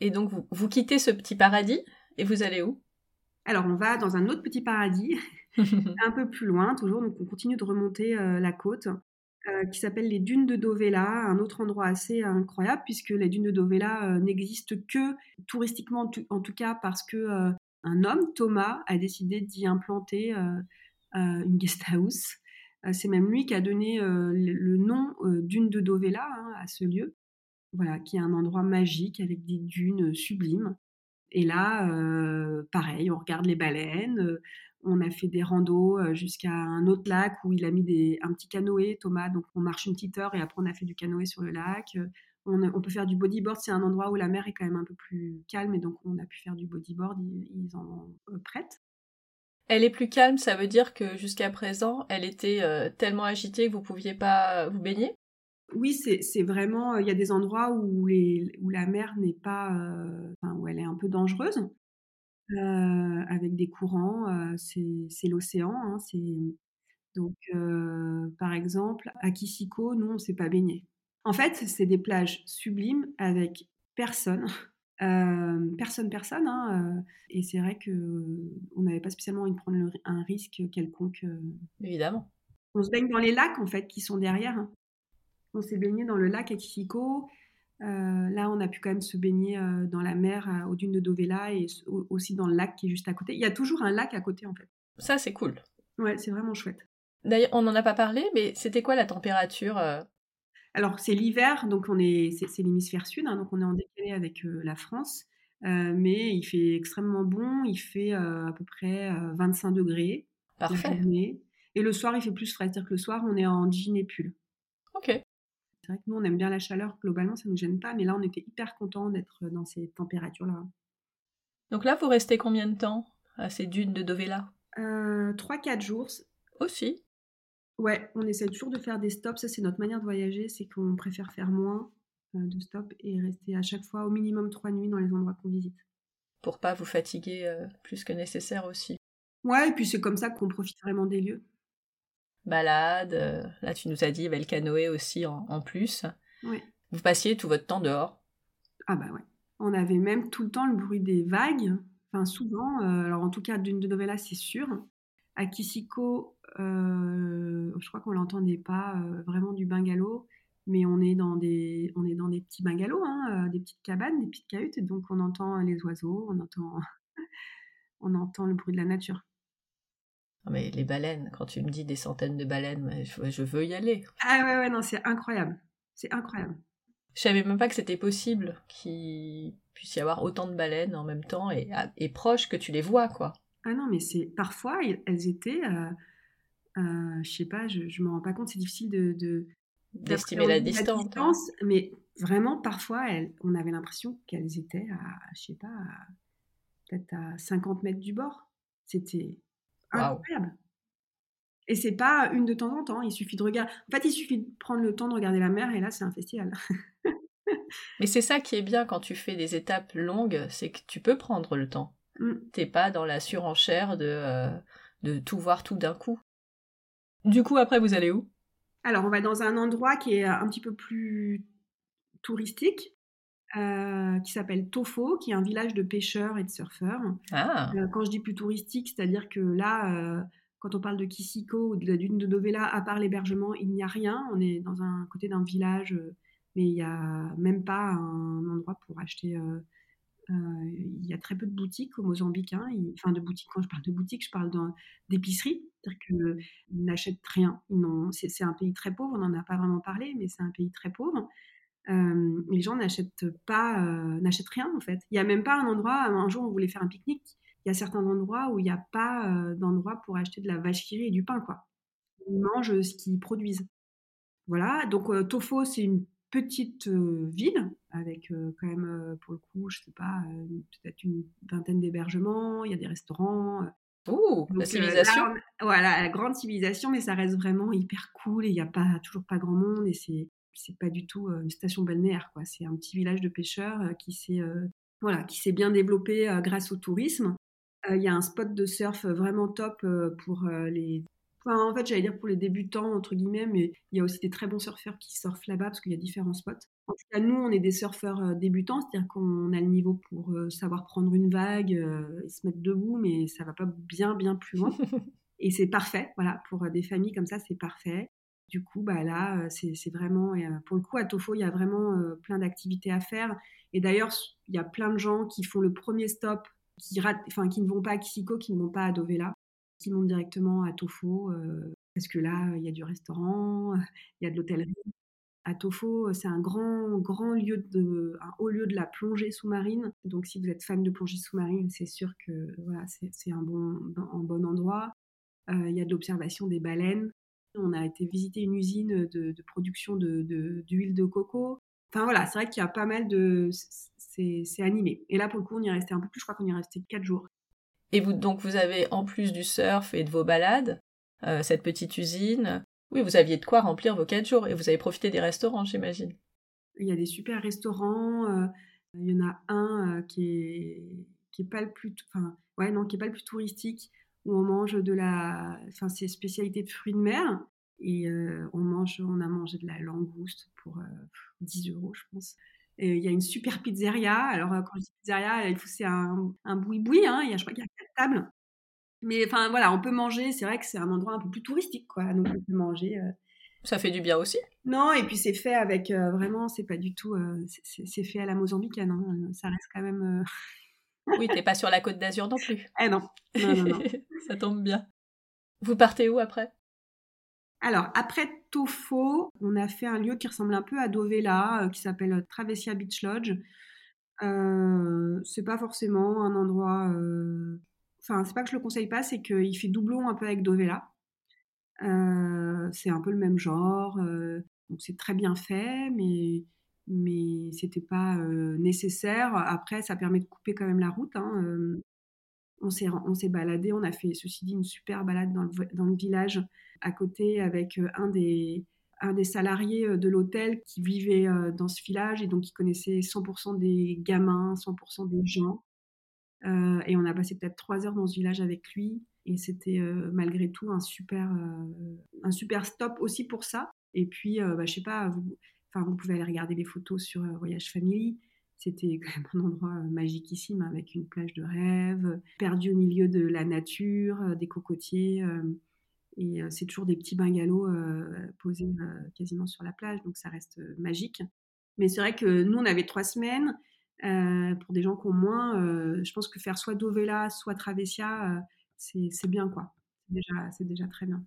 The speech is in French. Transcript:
Et donc, vous, vous quittez ce petit paradis et vous allez où? Alors, on va dans un autre petit paradis, un peu plus loin toujours. Donc, on continue de remonter euh, la côte, euh, qui s'appelle les dunes de Dovela, un autre endroit assez incroyable, puisque les dunes de Dovela euh, n'existent que touristiquement, en tout cas parce que un homme, Thomas, a décidé d'y implanter une guest house. C'est même lui qui a donné le nom dune de Dovela hein, à ce lieu voilà, qui est un endroit magique avec des dunes sublimes. Et là, pareil, on regarde les baleines. on a fait des randos jusqu'à un autre lac où il a mis un petit canoë, Thomas. Donc on marche une petite heure et après on a fait du canoë sur le lac. On, peut faire du bodyboard. C'est un endroit où la mer est quand même un peu plus calme et donc on a pu faire du bodyboard. Ils, en ont prête. Elle est plus calme, ça veut dire que jusqu'à présent, elle était tellement agitée que vous pouviez pas vous baigner? Oui, c'est vraiment. Il y a des endroits où, les, où la mer n'est pas. enfin, où elle est un peu dangereuse, avec des courants. c'est l'océan. Hein, donc, par exemple, à Kisiko, nous, on ne s'est pas baigné. En fait, c'est des plages sublimes avec personne. personne, personne. Hein, et c'est vrai qu'on n'avait pas spécialement envie de prendre un risque quelconque. Évidemment. On se baigne dans les lacs, en fait, qui sont derrière. Hein. On s'est baigné dans le lac à Euh, là, on a pu quand même se baigner euh, dans la mer euh, au dune de Dovela et aussi dans le lac qui est juste à côté. Il y a toujours un lac à côté en fait. Ça, c'est cool. Ouais, c'est vraiment chouette. D'ailleurs, on n'en a pas parlé, mais c'était quoi la température euh? Alors, c'est l'hiver, donc on est, c'est, l'hémisphère sud, hein, donc on est en décalé avec la France. mais il fait extrêmement bon, il fait à peu près 25 degrés. Parfait. Et le soir, il fait plus frais, c'est-à-dire que le soir, on est en jean et pull. C'est vrai que nous, on aime bien la chaleur, globalement, ça ne nous gêne pas, mais là, on était hyper contents d'être dans ces températures-là. Donc là, vous restez combien de temps à ces dunes de Dovela? Euh, 3-4 jours. Aussi? Ouais, on essaie toujours de faire des stops. Ça, c'est notre manière de voyager, c'est qu'on préfère faire moins euh, de stops et rester à chaque fois au minimum 3 nuits dans les endroits qu'on visite. Pour pas vous fatiguer euh, plus que nécessaire aussi. Ouais, et puis c'est comme ça qu'on profite vraiment des lieux balade. Euh, là, tu nous as dit, il y avait le canoë aussi en, plus. Vous passiez tout votre temps dehors Ah bah ouais. On avait même tout le temps le bruit des vagues. Enfin, souvent. Euh, alors, en tout cas, d'une de Novella, c'est sûr. À Kisiko, euh, je crois qu'on l'entendait pas vraiment du bungalow, mais on est dans des, on est dans des petits bungalows, hein, des petites cabanes, des petites cahutes, donc on entend les oiseaux, on entend, on entend le bruit de la nature mais les baleines, quand tu me dis des centaines de baleines, je, veux y aller. Ah ouais, ouais, non, c'est incroyable. C'est incroyable. Je savais même pas que c'était possible qu'il puisse y avoir autant de baleines en même temps et, et proches que tu les vois, quoi. Ah non, mais c'est parfois elles étaient, euh, euh, je sais pas, je, je me rends pas compte, c'est difficile de, d'estimer la, distance, hein. mais vraiment parfois elles, on avait l'impression qu'elles étaient à, je sais pas, peut-être à 50 mètres du bord. C'était incroyable. Et c'est pas une de temps en temps, il suffit de regarder. En fait, il suffit de prendre le temps de regarder la mer et là, c'est un festival. Mais c'est ça qui est bien quand tu fais des étapes longues, c'est que tu peux prendre le temps. Mmh. T'es pas dans la surenchère de, euh, de tout voir tout d'un coup. Du coup, après, vous allez où? Alors, on va dans un endroit qui est un petit peu plus touristique. Euh, qui s'appelle Tofo, qui est un village de pêcheurs et de surfeurs. Ah. Euh, quand je dis plus touristique, c'est-à-dire que là, euh, quand on parle de Kisiko ou de la dune de Dovela, à part l'hébergement, il n'y a rien. On est dans un côté d'un village, mais il n'y a même pas un endroit pour acheter. il y a très peu de boutiques au Mozambique. Hein. enfin, de boutiques, quand je parle de boutiques, je parle d'épicerie. C'est-à-dire qu'ils n'achètent rien. C'est un pays très pauvre, on n'en a pas vraiment parlé, mais c'est un pays très pauvre les gens n'achètent pas, n'achètent rien en fait. Il n'y a même pas un endroit, un jour on voulait faire un pique-nique, il y a certains endroits où il n'y a pas d'endroit pour acheter de la vache qui et du pain quoi. Ils mangent ce qu'ils produisent. Voilà, donc Tofo c'est une petite ville avec quand même pour le coup, je sais pas, peut-être une vingtaine d'hébergements, il y a des restaurants. Ouh, la civilisation. voilà, la grande civilisation, mais ça reste vraiment hyper cool et il n'y a pas toujours pas grand monde et c'est c'est pas du tout une station balnéaire, quoi. C'est un petit village de pêcheurs qui s'est voilà, qui s'est bien développé grâce au tourisme. Il y a un spot de surf vraiment top pour les Enfin, en fait, j'allais dire pour les débutants, entre guillemets, mais il y a aussi des très bons surfeurs qui surfent là-bas parce qu'il y a différents spots. En tout cas, nous, on est des surfeurs débutants, c'est-à-dire qu'on a le niveau pour savoir prendre une vague et se mettre debout, mais ça va pas bien, bien plus loin. et c'est parfait, voilà, pour des familles comme ça, c'est parfait. Du coup, bah là, c'est vraiment, pour le coup, à Tofo, il y a vraiment plein d'activités à faire. Et d'ailleurs, il y a plein de gens qui font le premier stop, qui ne vont pas à Kisiko, qui ne vont pas à Dovela, qui montent directement à Tofo, parce que là, il y a du restaurant, il y a de l'hôtellerie. À Tofo, c'est un grand, grand lieu de, un haut lieu de la plongée sous-marine. Donc, si vous êtes fan de plongée sous-marine, c'est sûr que voilà, c'est un bon, un bon endroit. il y a de l'observation des baleines. On a été visiter une usine de, production d'huile de, coco. Enfin voilà, c'est vrai qu'il y a pas mal de. C'est animé. Et là, pour le coup, on y est resté un peu plus. Je crois qu'on y est resté quatre jours. Et vous, donc, vous avez, en plus du surf et de vos balades, euh, cette petite usine. Oui, vous aviez de quoi remplir vos quatre jours. Et vous avez profité des restaurants, j'imagine. Il y a des super restaurants. Euh, il y en a un euh, qui est qui est pas le plus. Enfin, ouais, non, qui est pas le plus touristique où on mange de la, enfin c'est spécialité de fruits de mer et euh, on mange, on a mangé de la langouste pour 10 euh, euros je pense. Et il y a une super pizzeria. Alors euh, quand je dis pizzeria, il faut c'est un, un boui-boui. Hein, il y a, je crois qu'il y a quatre tables. Mais enfin voilà, on peut manger. C'est vrai que c'est un endroit un peu plus touristique quoi. Donc on peut manger. Ça fait du bien aussi. Non, et puis c'est fait avec vraiment, c'est pas du tout, c'est fait à la mozambicaine. Hein, ça reste quand même oui, t'es pas sur la côte d'Azur non plus. Eh non, non, non, non. Ça tombe bien. Vous partez où après? Alors, après Tofo, on a fait un lieu qui ressemble un peu à Dovela, euh, qui s'appelle euh, Travesia Beach Lodge. Euh, c'est pas forcément un endroit. Euh... Enfin, c'est pas que je le conseille pas, c'est qu'il fait doublon un peu avec Dovela. c'est un peu le même genre. donc, c'est très bien fait, mais mais c'était pas nécessaire. Après, ça permet de couper quand même la route. Hein, on s'est on baladé, on a fait ceci dit une super balade dans le, dans le village à côté avec un des un des salariés de l'hôtel qui vivait dans ce village et donc qui connaissait 100% des gamins, 100% des gens. et on a passé peut-être trois heures dans ce village avec lui et c'était malgré tout un super un super stop aussi pour ça. Et puis, bah, je sais pas, vous, vous pouvez aller regarder les photos sur euh, Voyage Family. C'était quand même un endroit euh, magiquissime avec une plage de rêve, perdu au milieu de la nature, euh, des cocotiers. et c'est toujours des petits bungalows posés quasiment sur la plage, donc ça reste magique. Mais c'est vrai que nous, on avait trois semaines. pour des gens qui ont moins, je pense que faire soit Dovela, soit Travesia, c'est bien quoi. C'est déjà très bien.